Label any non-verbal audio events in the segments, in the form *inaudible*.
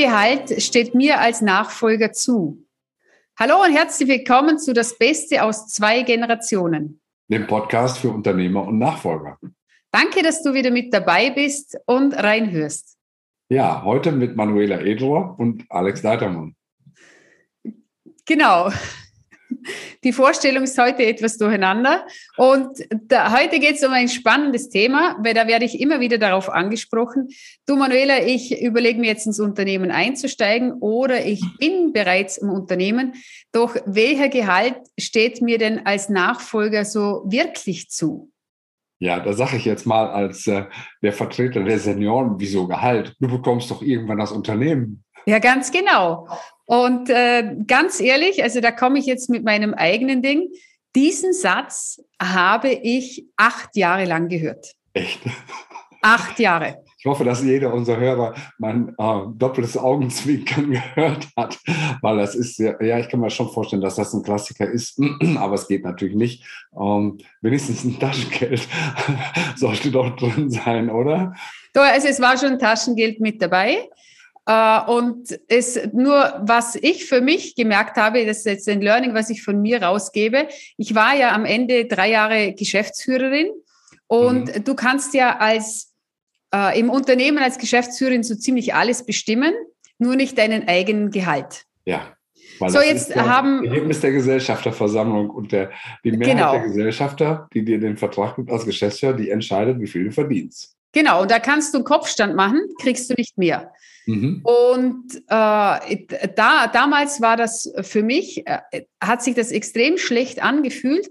Gehalt steht mir als Nachfolger zu? Hallo und herzlich willkommen zu Das Beste aus zwei Generationen. Dem Podcast für Unternehmer und Nachfolger. Danke, dass du wieder mit dabei bist und reinhörst. Ja, heute mit Manuela Edler und Alex Leitermann. Genau. Die Vorstellung ist heute etwas durcheinander. Und da, heute geht es um ein spannendes Thema, weil da werde ich immer wieder darauf angesprochen. Du, Manuela, ich überlege mir jetzt ins Unternehmen einzusteigen oder ich bin bereits im Unternehmen. Doch welcher Gehalt steht mir denn als Nachfolger so wirklich zu? Ja, da sage ich jetzt mal als äh, der Vertreter der Senioren, wieso Gehalt? Du bekommst doch irgendwann das Unternehmen. Ja, ganz genau. Und äh, ganz ehrlich, also da komme ich jetzt mit meinem eigenen Ding. Diesen Satz habe ich acht Jahre lang gehört. Echt? Acht Jahre. Ich hoffe, dass jeder unserer Hörer mein äh, doppeltes Augenzwinkern *laughs* gehört hat, weil das ist ja, ja, ich kann mir schon vorstellen, dass das ein Klassiker ist, *clears throat* aber es geht natürlich nicht. Ähm, wenigstens ein Taschengeld *laughs* sollte doch drin sein, oder? So, also es war schon Taschengeld mit dabei. Äh, und es nur, was ich für mich gemerkt habe, das ist jetzt ein Learning, was ich von mir rausgebe. Ich war ja am Ende drei Jahre Geschäftsführerin und mhm. du kannst ja als äh, im Unternehmen als Geschäftsführerin so ziemlich alles bestimmen, nur nicht deinen eigenen Gehalt. Ja. Weil so, jetzt ja haben. Ergebnis der Gesellschafterversammlung und der, die Mehrheit genau. der Gesellschafter, die dir den Vertrag gibt als Geschäftsführer, die entscheidet, wie viel du verdienst. Genau, und da kannst du einen Kopfstand machen, kriegst du nicht mehr. Mhm. Und äh, da, damals war das für mich, äh, hat sich das extrem schlecht angefühlt,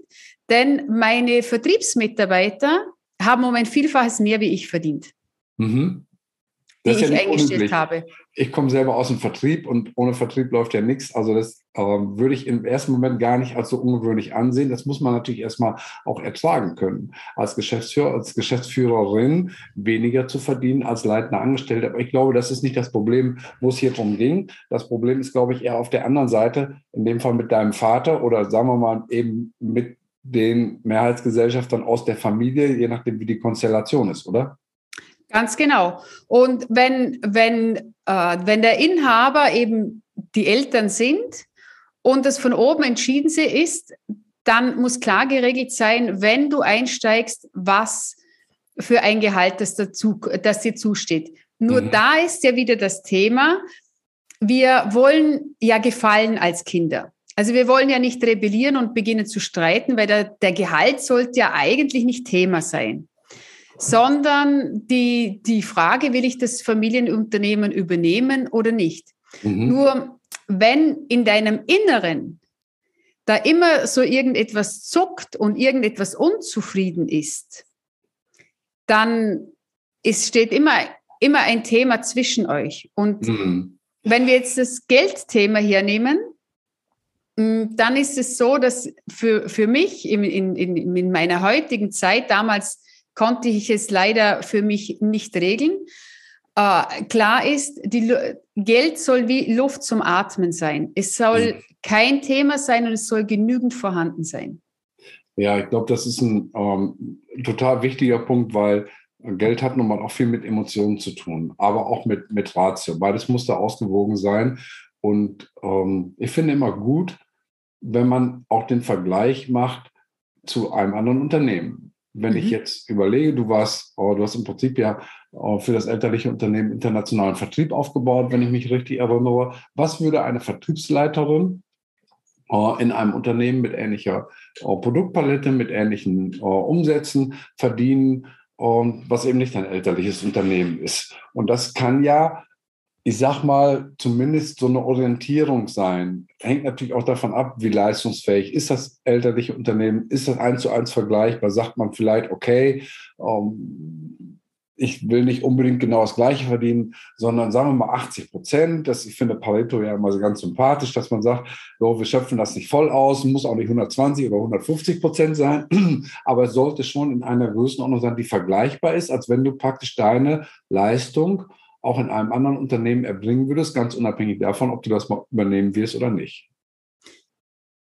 denn meine Vertriebsmitarbeiter haben um ein Vielfaches mehr wie ich verdient. Mhm die ich ja eingestellt unüblich. habe. Ich komme selber aus dem Vertrieb und ohne Vertrieb läuft ja nichts. Also das äh, würde ich im ersten Moment gar nicht als so ungewöhnlich ansehen. Das muss man natürlich erstmal auch ertragen können. Als Geschäftsführer, als Geschäftsführerin weniger zu verdienen als leitender Angestellter. Aber ich glaube, das ist nicht das Problem, wo es hier drum ging. Das Problem ist, glaube ich, eher auf der anderen Seite, in dem Fall mit deinem Vater oder sagen wir mal eben mit den Mehrheitsgesellschaftern aus der Familie, je nachdem, wie die Konstellation ist, oder? Ganz genau. Und wenn, wenn, äh, wenn der Inhaber eben die Eltern sind und das von oben entschieden ist, dann muss klar geregelt sein, wenn du einsteigst, was für ein Gehalt das, dazu, das dir zusteht. Nur mhm. da ist ja wieder das Thema, wir wollen ja gefallen als Kinder. Also wir wollen ja nicht rebellieren und beginnen zu streiten, weil der, der Gehalt sollte ja eigentlich nicht Thema sein sondern die, die Frage, will ich das Familienunternehmen übernehmen oder nicht? Mhm. Nur wenn in deinem Inneren da immer so irgendetwas zuckt und irgendetwas unzufrieden ist, dann ist, steht immer, immer ein Thema zwischen euch. Und mhm. wenn wir jetzt das Geldthema hernehmen, mm, dann ist es so, dass für, für mich in, in, in meiner heutigen Zeit damals konnte ich es leider für mich nicht regeln. Äh, klar ist, die, Geld soll wie Luft zum Atmen sein. Es soll mhm. kein Thema sein und es soll genügend vorhanden sein. Ja, ich glaube, das ist ein ähm, total wichtiger Punkt, weil Geld hat nun mal auch viel mit Emotionen zu tun, aber auch mit, mit Ratio. Beides muss da ausgewogen sein. Und ähm, ich finde immer gut, wenn man auch den Vergleich macht zu einem anderen Unternehmen. Wenn mhm. ich jetzt überlege, du warst, oh, du hast im Prinzip ja oh, für das elterliche Unternehmen internationalen Vertrieb aufgebaut, wenn ich mich richtig erinnere. Was würde eine Vertriebsleiterin oh, in einem Unternehmen mit ähnlicher Produktpalette, mit ähnlichen Umsätzen verdienen, was eben nicht ein elterliches Unternehmen ist? Und das kann ja ich sag mal, zumindest so eine Orientierung sein. Hängt natürlich auch davon ab, wie leistungsfähig ist das elterliche Unternehmen, ist das eins zu eins vergleichbar, sagt man vielleicht, okay, ähm, ich will nicht unbedingt genau das Gleiche verdienen, sondern sagen wir mal 80 Prozent. Das, ich finde Pareto ja immer so ganz sympathisch, dass man sagt, so, wir schöpfen das nicht voll aus, muss auch nicht 120 oder 150 Prozent sein, *clears throat* aber es sollte schon in einer Größenordnung sein, die vergleichbar ist, als wenn du praktisch deine Leistung auch in einem anderen Unternehmen erbringen würdest, ganz unabhängig davon, ob du das mal übernehmen wirst oder nicht.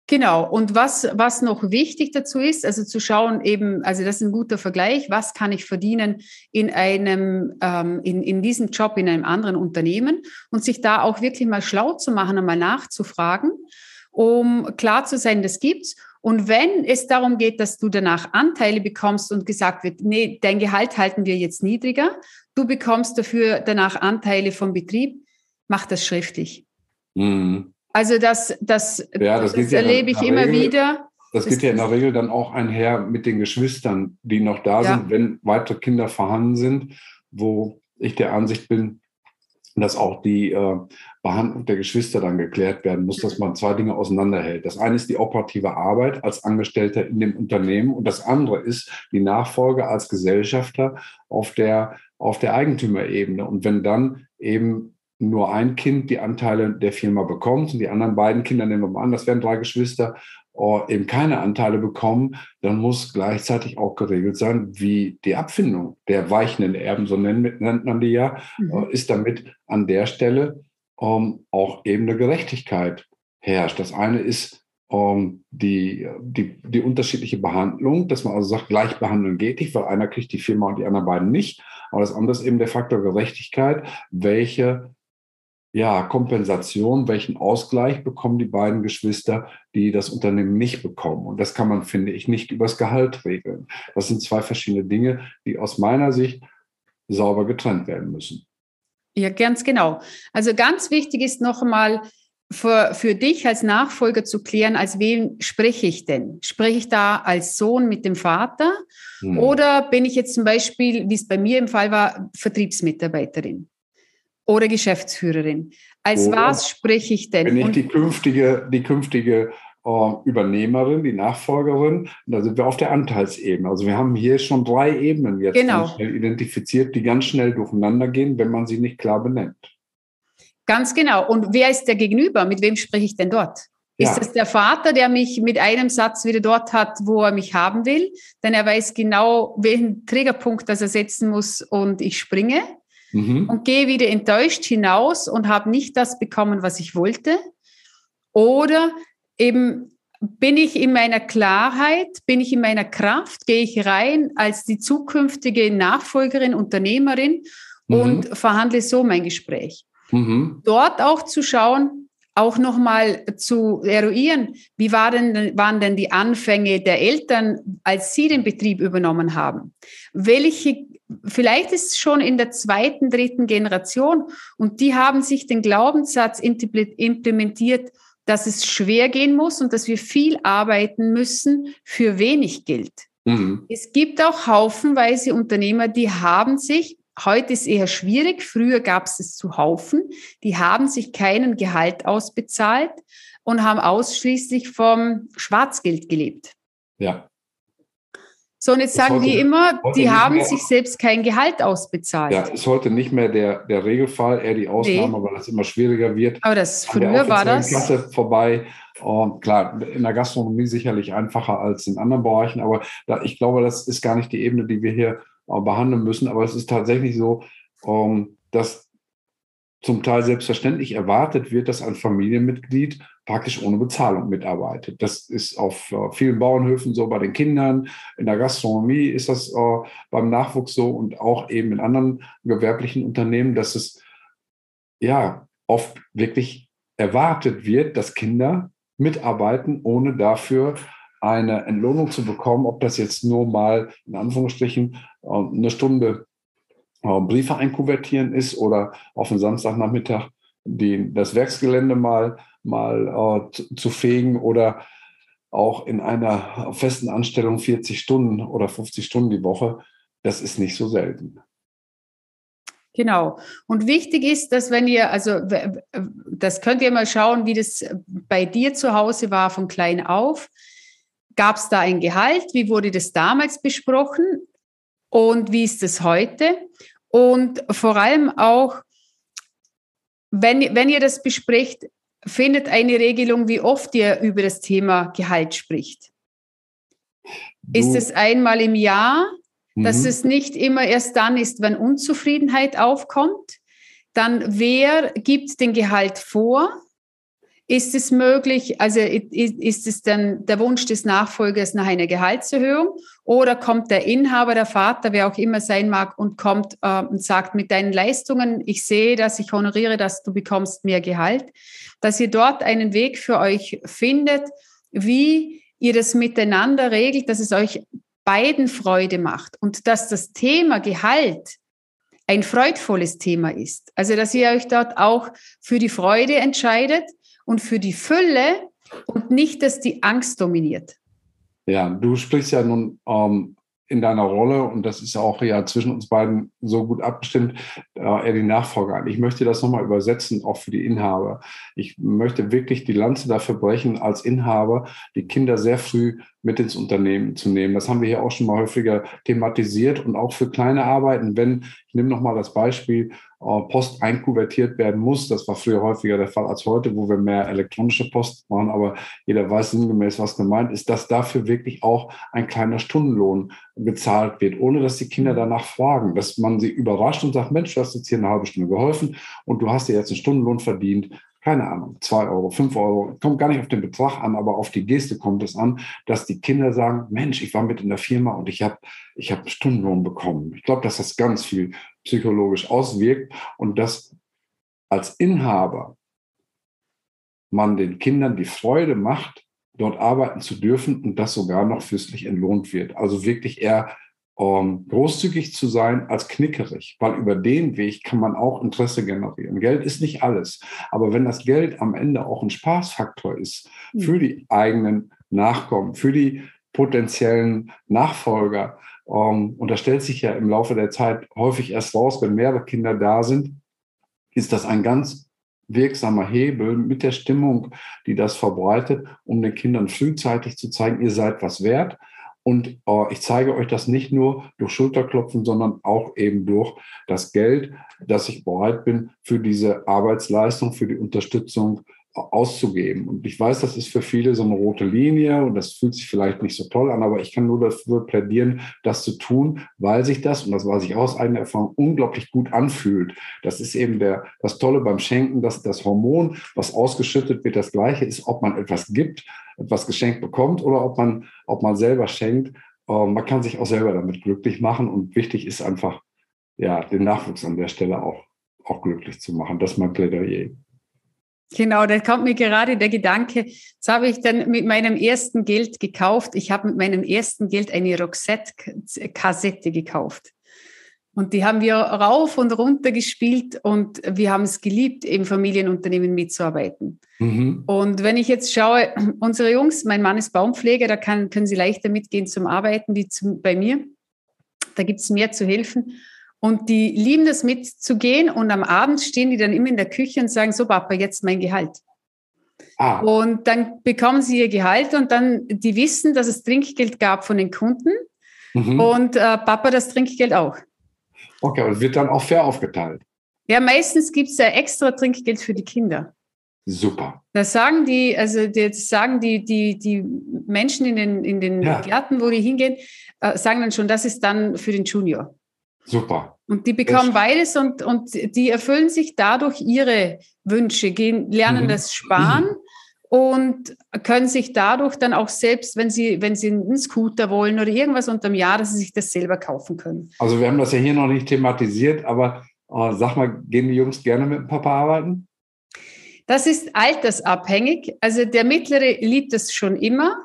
Genau. Und was, was noch wichtig dazu ist, also zu schauen eben, also das ist ein guter Vergleich, was kann ich verdienen in einem, ähm, in, in diesem Job in einem anderen Unternehmen und sich da auch wirklich mal schlau zu machen, einmal nachzufragen, um klar zu sein, das gibt's. Und wenn es darum geht, dass du danach Anteile bekommst und gesagt wird, nee, dein Gehalt halten wir jetzt niedriger, du bekommst dafür danach Anteile vom Betrieb, mach das schriftlich. Mhm. Also das, das, ja, das, das ja erlebe ich immer Regel, wieder. Das, das geht ja in der Regel dann auch einher mit den Geschwistern, die noch da ja. sind, wenn weitere Kinder vorhanden sind, wo ich der Ansicht bin, dass auch die äh, Behandlung der Geschwister dann geklärt werden muss, dass man zwei Dinge auseinanderhält. Das eine ist die operative Arbeit als Angestellter in dem Unternehmen und das andere ist die Nachfolge als Gesellschafter auf der, auf der Eigentümerebene. Und wenn dann eben nur ein Kind die Anteile der Firma bekommt und die anderen beiden Kinder, nehmen wir mal an, das wären drei Geschwister, eben keine Anteile bekommen, dann muss gleichzeitig auch geregelt sein, wie die Abfindung der weichenden Erben, so nennt, man die ja, mhm. Äh, ist damit an der Stelle ähm, auch eben eine Gerechtigkeit herrscht. Das eine ist ähm, die, die, die unterschiedliche Behandlung, dass man also sagt, gleich behandeln geht nicht, weil einer kriegt die Firma und die anderen beiden nicht. Aber das andere ist eben der Faktor Gerechtigkeit, welche ja, Kompensation, welchen Ausgleich bekommen die beiden Geschwister, die das Unternehmen nicht bekommen. Und das kann man, finde ich, nicht übers Gehalt regeln. Das sind zwei verschiedene Dinge, die aus meiner Sicht sauber getrennt werden müssen. Ja, ganz genau. Also ganz wichtig ist noch einmal für, für dich als Nachfolger zu klären, als wem spreche ich denn? Spreche ich da als Sohn mit dem Vater hm. oder bin ich jetzt zum Beispiel, wie es bei mir im Fall war, Vertriebsmitarbeiterin? Oder Geschäftsführerin. Als oder was spreche ich denn? Bin ich die künftige, die künftige äh, Übernehmerin, die Nachfolgerin, da sind wir auf der Anteilsebene. Also wir haben hier schon drei Ebenen jetzt genau. identifiziert, die ganz schnell durcheinander gehen, wenn man sie nicht klar benennt. Ganz genau. Und wer ist der Gegenüber? Mit wem spreche ich denn dort? Ist ja. das der Vater, der mich mit einem Satz wieder dort hat, wo er mich haben will? Denn er weiß genau, welchen Triggerpunkt das er setzen muss und ich springe mhm. und gehe wieder enttäuscht hinaus und habe nicht das bekommen, was ich wollte. Oder eben bin ich in meiner Klarheit, bin ich in meiner Kraft, gehe ich rein als die zukünftige Nachfolgerin, Unternehmerin mhm. und verhandle so mein Gespräch. Mhm. Dort auch zu schauen, auch nochmal zu eruieren, wie waren, waren denn die Anfänge der Eltern, als sie den Betrieb übernommen haben? Welche vielleicht ist es schon in der zweiten, dritten Generation und die haben sich den Glaubenssatz implementiert, dass es schwer gehen muss und dass wir viel arbeiten müssen für wenig Geld. Mhm. Es gibt auch haufenweise Unternehmer, die haben sich, heute ist eher schwierig, früher gab es es zu Haufen, die haben sich keinen Gehalt ausbezahlt und haben ausschließlich vom Schwarzgeld gelebt. Ja. So, und jetzt das sagen die immer, die haben mehr, sich selbst kein Gehalt ausbezahlt. Ja, ist heute nicht mehr der, der Regelfall, eher die Ausnahme, nee. weil es immer schwieriger wird. Aber das früher war das. Klasse vorbei. Und klar, in der Gastronomie sicherlich einfacher als in anderen Bereichen, aber da, ich glaube, das ist gar nicht die Ebene, die wir hier äh, behandeln müssen. Aber es ist tatsächlich so, ähm, dass zum Teil selbstverständlich erwartet wird, dass ein Familienmitglied praktisch ohne Bezahlung mitarbeitet. Das ist auf äh, vielen Bauernhöfen so, bei den Kindern, in der Gastronomie ist das äh, beim Nachwuchs so und auch eben in anderen gewerblichen Unternehmen, dass es ja oft wirklich erwartet wird, dass Kinder mitarbeiten, ohne dafür eine Entlohnung zu bekommen, ob das jetzt nur mal in Anführungsstrichen äh, eine Stunde Briefe einkuvertieren ist oder auf den Samstagnachmittag die, das Werksgelände mal, mal äh, zu fegen oder auch in einer festen Anstellung 40 Stunden oder 50 Stunden die Woche, das ist nicht so selten. Genau. Und wichtig ist, dass wenn ihr, also das könnt ihr mal schauen, wie das bei dir zu Hause war von klein auf. Gab es da ein Gehalt? Wie wurde das damals besprochen? Und wie ist es heute? Und vor allem auch, wenn, wenn ihr das besprecht, findet eine Regelung, wie oft ihr über das Thema Gehalt spricht. Du. Ist es einmal im Jahr, dass mhm. es nicht immer erst dann ist, wenn Unzufriedenheit aufkommt? Dann wer gibt den Gehalt vor? Ist es möglich, also ist es dann der Wunsch des Nachfolgers nach einer Gehaltserhöhung oder kommt der Inhaber, der Vater, wer auch immer sein mag, und kommt äh, und sagt, mit deinen Leistungen, ich sehe dass ich honoriere, dass du bekommst mehr Gehalt, dass ihr dort einen Weg für euch findet, wie ihr das miteinander regelt, dass es euch beiden Freude macht und dass das Thema Gehalt ein freudvolles Thema ist. Also, dass ihr euch dort auch für die Freude entscheidet und für die Fülle und nicht, dass die Angst dominiert. Ja, du sprichst ja nun ähm, in deiner Rolle, und das ist auch ja zwischen uns beiden so gut abgestimmt, äh, eher die Nachfolger an. Ich möchte das nochmal übersetzen, auch für die Inhaber. Ich möchte wirklich die Lanze dafür brechen, als Inhaber die Kinder sehr früh mit ins Unternehmen zu nehmen. Das haben wir hier auch schon mal häufiger thematisiert und auch für kleine Arbeiten, wenn, ich nehme nochmal das Beispiel, Post einkuvertiert werden muss. Das war früher häufiger der Fall als heute, wo wir mehr elektronische Post machen, aber jeder weiß sinngemäß, was gemeint ist, dass dafür wirklich auch ein kleiner Stundenlohn bezahlt wird, ohne dass die Kinder danach fragen, dass man sie überrascht und sagt, Mensch, du hast jetzt hier eine halbe Stunde geholfen und du hast dir jetzt einen Stundenlohn verdient keine Ahnung, zwei Euro, fünf Euro, kommt gar nicht auf den Betrag an, aber auf die Geste kommt es an, dass die Kinder sagen, Mensch, ich war mit in der Firma und ich habe ich hab Stundenlohn bekommen. Ich glaube, dass das ganz viel psychologisch auswirkt und dass als Inhaber man den Kindern die Freude macht, dort arbeiten zu dürfen und das sogar noch fürstlich entlohnt wird. Also wirklich eher ähm, großzügig zu sein als knickerig, weil über den Weg kann man auch Interesse generieren. Geld ist nicht alles, aber wenn das Geld am Ende auch ein Spaßfaktor ist hm. für die eigenen Nachkommen, für die potenziellen Nachfolger, ähm, und das stellt sich ja im Laufe der Zeit häufig erst raus, wenn mehrere Kinder da sind, ist das ein ganz wirksamer Hebel mit der Stimmung, die das verbreitet, um den Kindern frühzeitig zu zeigen, ihr seid was wert und äh, ich zeige euch das nicht nur durch Schulterklopfen, sondern auch eben durch das Geld, dass ich bereit bin, für diese Arbeitsleistung, für die Unterstützung auszugeben. Und ich weiß, das ist für viele so eine rote Linie und das fühlt sich vielleicht nicht so toll an, aber ich kann nur dafür plädieren, das zu tun, weil sich das, und das weiß ich aus eigener Erfahrung, unglaublich gut anfühlt. Das ist eben der, das Tolle beim Schenken, dass das Hormon, was ausgeschüttet wird, das gleiche ist, ob man etwas gibt etwas geschenkt bekommt oder ob man, ob man selber schenkt. Ähm, man kann sich auch selber damit glücklich machen und wichtig ist einfach, ja, den Nachwuchs an der Stelle auch, auch glücklich zu machen. Das ist mein Plädoyer. Genau, da kommt mir gerade der Gedanke, das habe ich dann mit meinem ersten Geld gekauft. Ich habe mit meinem ersten Geld eine Roxette-Kassette gekauft. Und die haben wir rauf und runter gespielt und wir haben es geliebt, im Familienunternehmen mitzuarbeiten. Mhm. Und wenn ich jetzt schaue, unsere Jungs, mein Mann ist Baumpfleger, da kann, können sie leichter mitgehen zum Arbeiten wie zum, bei mir. Da gibt es mehr zu helfen. Und die lieben das mitzugehen und am Abend stehen die dann immer in der Küche und sagen, so Papa, jetzt mein Gehalt. Ah. Und dann bekommen sie ihr Gehalt und dann, die wissen, dass es Trinkgeld gab von den Kunden mhm. und äh, Papa das Trinkgeld auch. Okay, und wird dann auch fair aufgeteilt? Ja, meistens gibt es ja extra Trinkgeld für die Kinder. Super. Das sagen die, also das sagen die, die, die Menschen in den, in den ja. Gärten, wo die hingehen, äh, sagen dann schon, das ist dann für den Junior. Super. Und die bekommen beides und, und die erfüllen sich dadurch ihre Wünsche, gehen, lernen mhm. das Sparen und können sich dadurch dann auch selbst, wenn sie, wenn sie einen Scooter wollen oder irgendwas unterm Jahr, dass sie sich das selber kaufen können. Also wir haben das ja hier noch nicht thematisiert, aber äh, sag mal, gehen die Jungs gerne mit dem Papa arbeiten? Das ist altersabhängig. Also der Mittlere liebt es schon immer.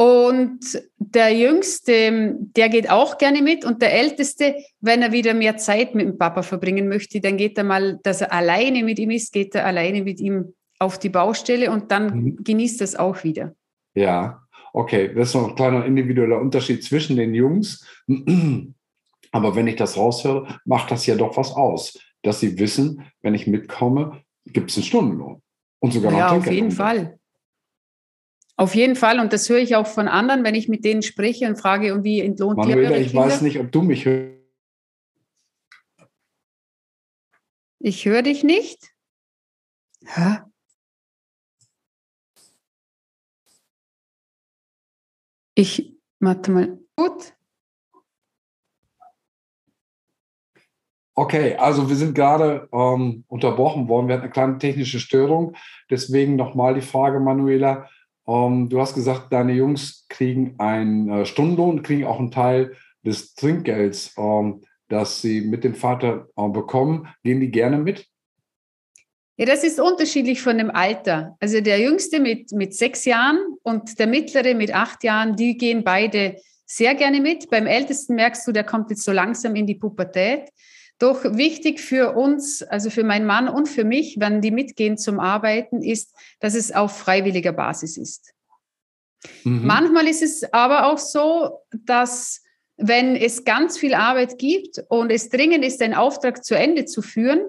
Und der Jüngste, der geht auch gerne mit. Und der Älteste, wenn er wieder mehr Zeit mit dem Papa verbringen möchte, dann geht er mal, dass er alleine mit ihm ist, geht er alleine mit ihm auf die Baustelle und dann mhm. genießt das auch wieder. Ja, okay. Das ist noch ein kleiner individueller Unterschied zwischen den Jungs. *clears throat* Aber wenn ich das raushöre, macht das ja doch was aus, dass sie wissen, wenn ich mitkomme, gibt es einen Stundenlohn. Und sogar noch Ja, auf jeden Fall. Auf jeden Fall. Und das höre ich auch von anderen, wenn ich mit denen spreche und frage, und wie entlohnt Manuela, ihr ich Kinder? weiß nicht, ob du mich hörst. Ich höre dich nicht. Hä? Ich, warte mal, gut. Okay, also wir sind gerade ähm, unterbrochen worden. Wir hatten eine kleine technische Störung. Deswegen nochmal die Frage, Manuela. Ähm, du hast gesagt, deine Jungs kriegen einen äh, Stundenlohn, kriegen auch einen Teil des Trinkgelds, ähm, das sie mit dem Vater äh, bekommen. Gehen die gerne mit? Ja, das ist unterschiedlich von dem Alter. Also der Jüngste mit, mit sechs Jahren und der Mittlere mit acht Jahren, die gehen beide sehr gerne mit. Beim Ältesten merkst du, der kommt jetzt so langsam in die Pubertät. Doch wichtig für uns, also für meinen Mann und für mich, wenn die mitgehen zum Arbeiten, ist, dass es auf freiwilliger Basis ist. Mhm. Manchmal ist es aber auch so, dass wenn es ganz viel Arbeit gibt und es dringend ist, den Auftrag zu Ende zu führen,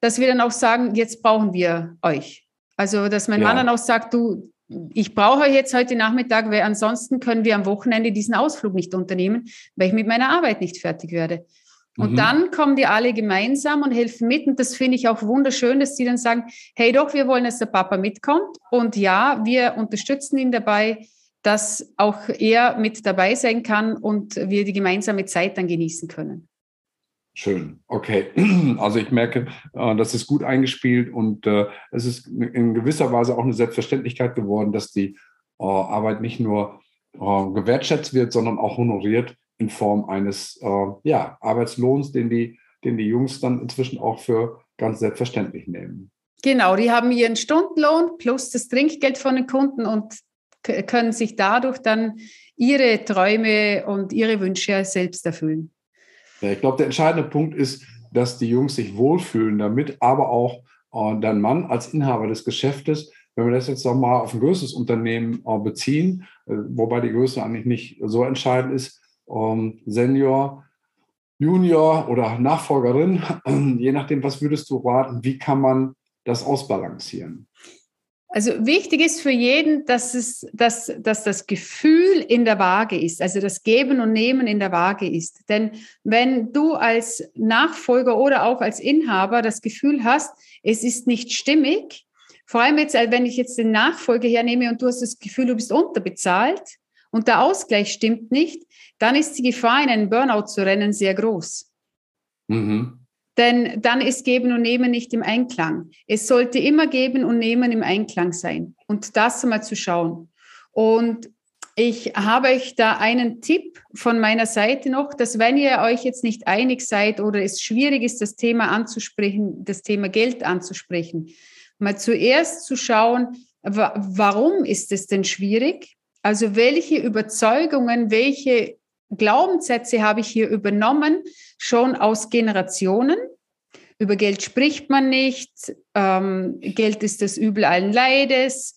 dass wir dann auch sagen, jetzt brauchen wir euch. Also, dass mein ja. Mann dann auch sagt, du, ich brauche euch jetzt heute Nachmittag, weil ansonsten können wir am Wochenende diesen Ausflug nicht unternehmen, weil ich mit meiner Arbeit nicht fertig werde. Und mhm. dann kommen die alle gemeinsam und helfen mit. Und das finde ich auch wunderschön, dass sie dann sagen, hey doch, wir wollen, dass der Papa mitkommt. Und ja, wir unterstützen ihn dabei, dass auch er mit dabei sein kann und wir die gemeinsame Zeit dann genießen können. Schön, okay. *clears throat* Also ich merke, äh, das ist gut eingespielt und äh, es ist in gewisser Weise auch eine Selbstverständlichkeit geworden, dass die äh, Arbeit nicht nur gewertschätzt wird, sondern auch honoriert in Form eines äh, ja, Arbeitslohns, den die, den die Jungs dann inzwischen auch für ganz selbstverständlich nehmen. Genau, die haben ihren Stundenlohn plus das Trinkgeld von den Kunden und können sich dadurch dann ihre Träume und ihre Wünsche selbst erfüllen. Ja, ich glaube, der entscheidende Punkt ist, dass die Jungs sich wohlfühlen damit, aber auch äh, dein Mann als Inhaber des Geschäftes, wenn wir das jetzt nochmal auf ein größeres Unternehmen äh, beziehen, äh, wobei die Größe eigentlich nicht so entscheidend ist, ähm, Senior, Junior oder Nachfolgerin, *clears throat* je nachdem, was würdest du raten, wie kann man das ausbalancieren? Also wichtig ist für jeden, dass, es, dass, dass das Gefühl in der Waage ist, also das Geben und Nehmen in der Waage ist. Denn wenn du als Nachfolger oder auch als Inhaber das Gefühl hast, es ist nicht stimmig, vor allem jetzt, wenn ich jetzt den Nachfolger hernehme und du hast das Gefühl, du bist unterbezahlt und der Ausgleich stimmt nicht, dann ist die Gefahr, in einen Burnout zu rennen, sehr groß. Mhm. Denn dann ist Geben und Nehmen nicht im Einklang. Es sollte immer Geben und Nehmen im Einklang sein und das mal zu schauen. Und ich habe euch da einen Tipp von meiner Seite noch, dass wenn ihr euch jetzt nicht einig seid oder es schwierig ist, das Thema anzusprechen, das Thema Geld anzusprechen, mal zuerst zu schauen, warum ist es denn schwierig? Also welche Überzeugungen, welche Glaubenssätze habe ich hier übernommen, schon aus Generationen. Über Geld spricht man nicht. Ähm, Geld ist das Übel allen Leides.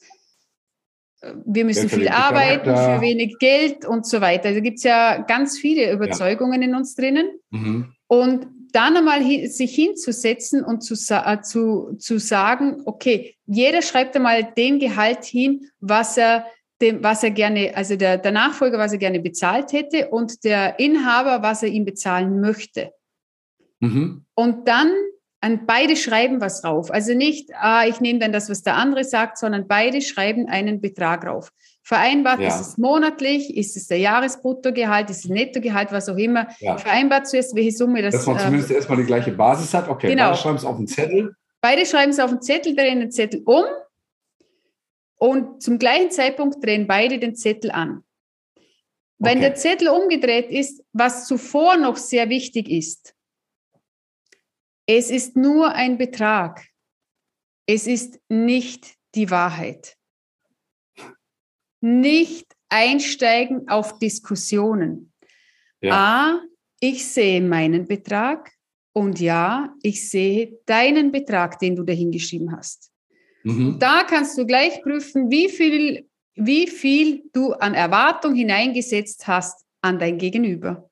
Wir müssen viel arbeiten für wenig Geld und so weiter. Da gibt es ja ganz viele Überzeugungen ja. in uns drinnen. Mhm. Und dann einmal sich hinzusetzen und zu, äh, zu, zu sagen, okay, jeder schreibt einmal den Gehalt hin, was er dem, was er gerne, also der, der Nachfolger, was er gerne bezahlt hätte und der Inhaber, was er ihm bezahlen möchte. Mhm. Und dann an beide schreiben was drauf. Also nicht, ah, ich nehme dann das, was der andere sagt, sondern beide schreiben einen Betrag drauf. Vereinbart ja. ist es monatlich, ist es der Jahresbruttogehalt, ist es Nettogehalt, was auch immer. Ja. Vereinbart zuerst, welche Summe das ist. Dass man zumindest äh, erstmal die gleiche Basis hat. Okay, genau. beide schreiben es auf den Zettel. Beide schreiben es auf den Zettel, drehen den Zettel um und zum gleichen Zeitpunkt drehen beide den Zettel an. Wenn okay. der Zettel umgedreht ist, was zuvor noch sehr wichtig ist, es ist nur ein Betrag. Es ist nicht die Wahrheit. Nicht einsteigen auf Diskussionen. Ja. A, ich sehe meinen Betrag und ja, ich sehe deinen Betrag, den du dahingeschrieben hast. Mhm. Da kannst du gleich prüfen, wie viel, wie viel du an Erwartung hineingesetzt hast an dein Gegenüber.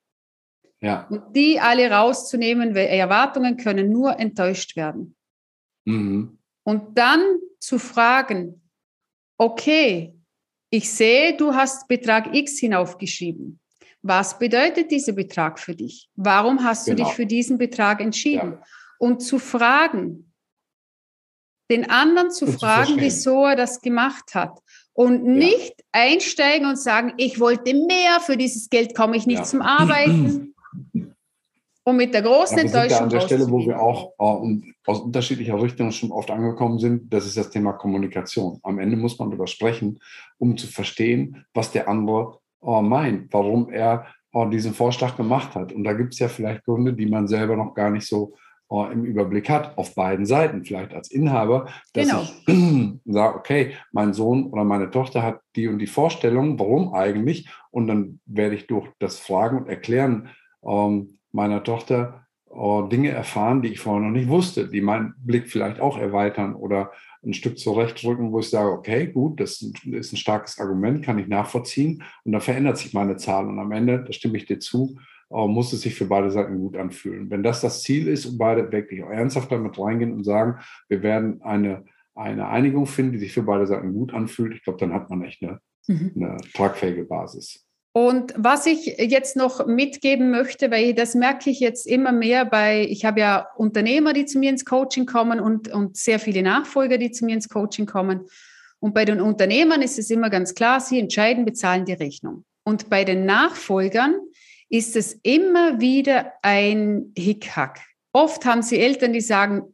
Ja. Und die alle rauszunehmen, weil Erwartungen können nur enttäuscht werden. Mhm. Und dann zu fragen, okay, ich sehe, du hast Betrag X hinaufgeschrieben. Was bedeutet dieser Betrag für dich? Warum hast genau. du dich für diesen Betrag entschieden? Ja. Und zu fragen, den anderen zu und fragen, zu wieso er das gemacht hat. Und nicht ja. einsteigen und sagen, ich wollte mehr, für dieses Geld komme ich nicht ja. zum Arbeiten. um mit der großen ja, wir Enttäuschung sind da an der Stelle, wo wir auch äh, aus unterschiedlicher Richtung schon oft angekommen sind, das ist das Thema Kommunikation. Am Ende muss man darüber sprechen, um zu verstehen, was der andere äh, meint, warum er äh, diesen Vorschlag gemacht hat. Und da gibt es ja vielleicht Gründe, die man selber noch gar nicht so im Überblick hat, auf beiden Seiten, vielleicht als Inhaber, dass genau. ich *clears throat* sage, okay, mein Sohn oder meine Tochter hat die und die Vorstellung, warum eigentlich? Und dann werde ich durch das Fragen und Erklären ähm, meiner Tochter äh, Dinge erfahren, die ich vorher noch nicht wusste, die meinen Blick vielleicht auch erweitern oder ein Stück zurechtrücken, wo ich sage, okay, gut, das ist ein starkes Argument, kann ich nachvollziehen und dann verändert sich meine Zahl und am Ende, da stimme ich dir zu, muss es sich für beide Seiten gut anfühlen. Wenn das das Ziel ist und beide wirklich ernsthaft damit reingehen und sagen, wir werden eine, eine Einigung finden, die sich für beide Seiten gut anfühlt, ich glaube, dann hat man echt eine, mhm. eine tragfähige Basis. Und was ich jetzt noch mitgeben möchte, weil das merke ich jetzt immer mehr bei, ich habe ja Unternehmer, die zu mir ins Coaching kommen und, und sehr viele Nachfolger, die zu mir ins Coaching kommen. Und bei den Unternehmern ist es immer ganz klar, sie entscheiden, bezahlen die Rechnung. Und bei den Nachfolgern ist es immer wieder ein Hickhack. Oft haben sie Eltern, die sagen,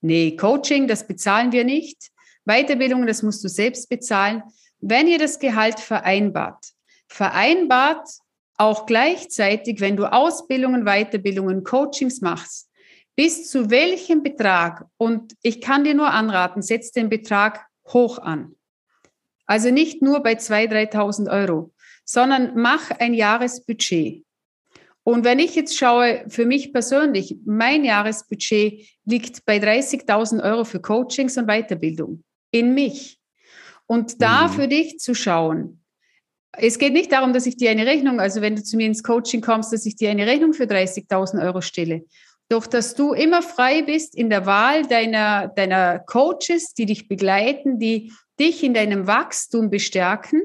nee, Coaching, das bezahlen wir nicht. Weiterbildung, das musst du selbst bezahlen. Wenn ihr das Gehalt vereinbart, vereinbart auch gleichzeitig, wenn du Ausbildungen, Weiterbildungen, Coachings machst, bis zu welchem Betrag, und ich kann dir nur anraten, setz den Betrag hoch an. Also nicht nur bei 2.000, 3.000 Euro, sondern mach ein Jahresbudget. Und wenn ich jetzt schaue, für mich persönlich, mein Jahresbudget liegt bei 30.000 Euro für Coachings und Weiterbildung in mich. Und da mhm. für dich zu schauen, es geht nicht darum, dass ich dir eine Rechnung, also wenn du zu mir ins Coaching kommst, dass ich dir eine Rechnung für 30.000 Euro stelle. Doch, dass du immer frei bist in der Wahl deiner, deiner Coaches, die dich begleiten, die dich in deinem Wachstum bestärken,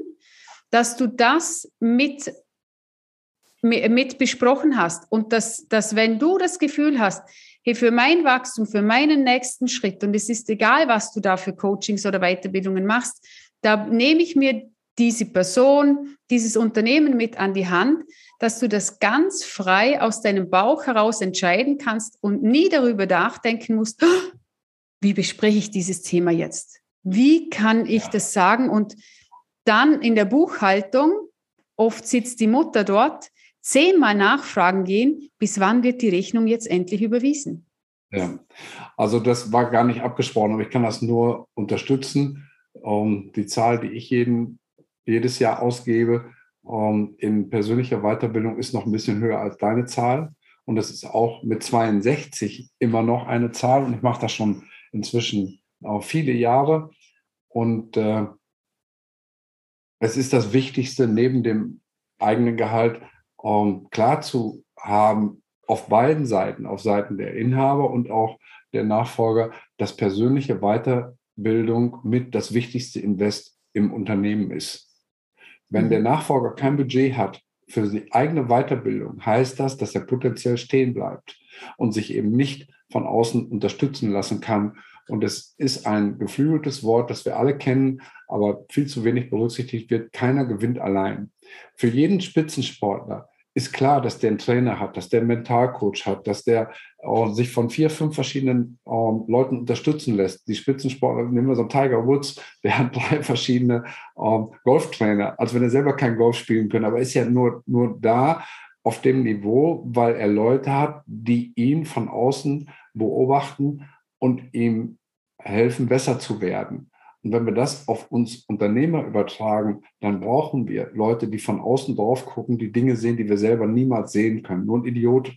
dass du das mit, mit besprochen hast und dass, dass wenn du das Gefühl hast, hey, für mein Wachstum, für meinen nächsten Schritt, und es ist egal, was du da für Coachings oder Weiterbildungen machst, da nehme ich mir diese Person, dieses Unternehmen mit an die Hand, dass du das ganz frei aus deinem Bauch heraus entscheiden kannst und nie darüber nachdenken musst, oh, wie bespreche ich dieses Thema jetzt? Wie kann ich das sagen? Und dann in der Buchhaltung, oft sitzt die Mutter dort, zehnmal nachfragen gehen, bis wann wird die Rechnung jetzt endlich überwiesen? Ja, also das war gar nicht abgesprochen, aber ich kann das nur unterstützen. Um, die Zahl, die ich jeden jedes Jahr ausgebe ähm, in persönlicher Weiterbildung, ist noch ein bisschen höher als deine Zahl. Und das ist auch mit 62 immer noch eine Zahl. Und ich mache das schon inzwischen auch viele Jahre. Und äh, es ist das Wichtigste, neben dem eigenen Gehalt ähm, klar zu haben, auf beiden Seiten, auf Seiten der Inhaber und auch der Nachfolger, dass persönliche Weiterbildung mit das wichtigste Invest im Unternehmen ist. Wenn der mhm. Nachfolger kein Budget hat für die eigene Weiterbildung, heißt das, dass er potenziell stehen bleibt und sich eben nicht von außen unterstützen lassen kann. Und es ist ein geflügeltes Wort, das wir alle kennen, aber viel zu wenig berücksichtigt wird. Keiner gewinnt allein. Für jeden Spitzensportler ist klar, dass der einen Trainer hat, dass der einen Mentalcoach hat, dass der äh, sich von vier, fünf verschiedenen äh, Leuten unterstützen lässt. Die Spitzensportler, nehmen wir so einen Tiger Woods, *laughs* der hat drei verschiedene äh, Golftrainer, als wenn er selber kein Golf spielen könnte, aber ist ja nur, nur da auf dem Niveau, weil er Leute hat, die ihn von außen beobachten und ihm helfen, besser zu werden. Und wenn wir das auf uns Unternehmer übertragen, dann brauchen wir Leute, die von außen drauf gucken, die Dinge sehen, die wir selber niemals sehen können. Nur ein Idiot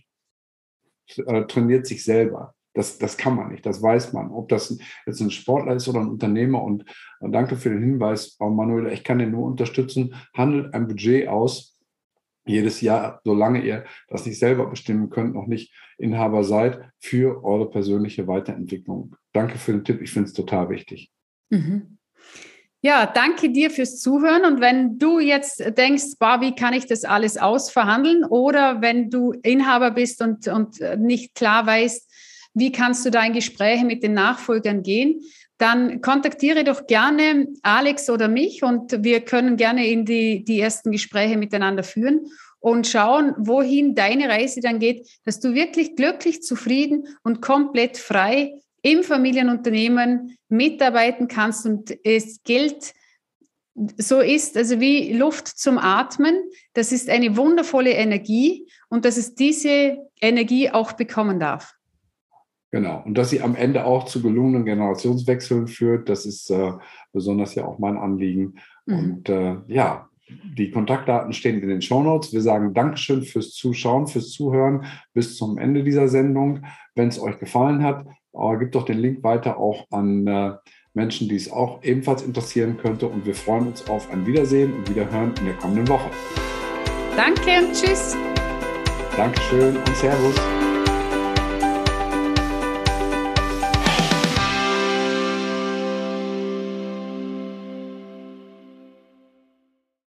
äh, trainiert sich selber. Das, das kann man nicht, das weiß man. Ob das jetzt ein Sportler ist oder ein Unternehmer. Und, danke für den Hinweis, Manuela. Ich kann den nur unterstützen. Handelt ein Budget aus, jedes Jahr, solange ihr das nicht selber bestimmen könnt, noch nicht Inhaber seid, für eure persönliche Weiterentwicklung. Danke für den Tipp. Ich finde es total wichtig. Mhm. Ja, danke dir fürs Zuhören. Und wenn du jetzt denkst, bah, wie kann ich das alles ausverhandeln? Oder wenn du Inhaber bist und, und nicht klar weißt, wie kannst du da in Gespräche mit den Nachfolgern gehen, dann kontaktiere doch gerne Alex oder mich und wir können gerne in die, die ersten Gespräche miteinander führen. und schauen, wohin deine Reise dann geht, dass du wirklich glücklich, zufrieden und komplett frei im Familienunternehmen mitarbeiten kannst und es Geld so ist, also wie Luft zum Atmen. Das ist eine wundervolle Energie und dass es diese Energie auch bekommen darf. Genau. Und dass sie am Ende auch zu gelungenen Generationswechseln führt, das ist äh, besonders ja auch mein Anliegen. Mhm. Und äh, ja, die Kontaktdaten stehen in den Shownotes. Wir sagen Dankeschön fürs Zuschauen, fürs Zuhören bis zum Ende dieser Sendung. Wenn es euch gefallen hat, äh, gebt doch den Link weiter auch an äh, Menschen, die es auch ebenfalls interessieren könnte. Und wir freuen uns auf ein Wiedersehen und Wiederhören in der kommenden Woche. Danke und tschüss. Dankeschön und Servus.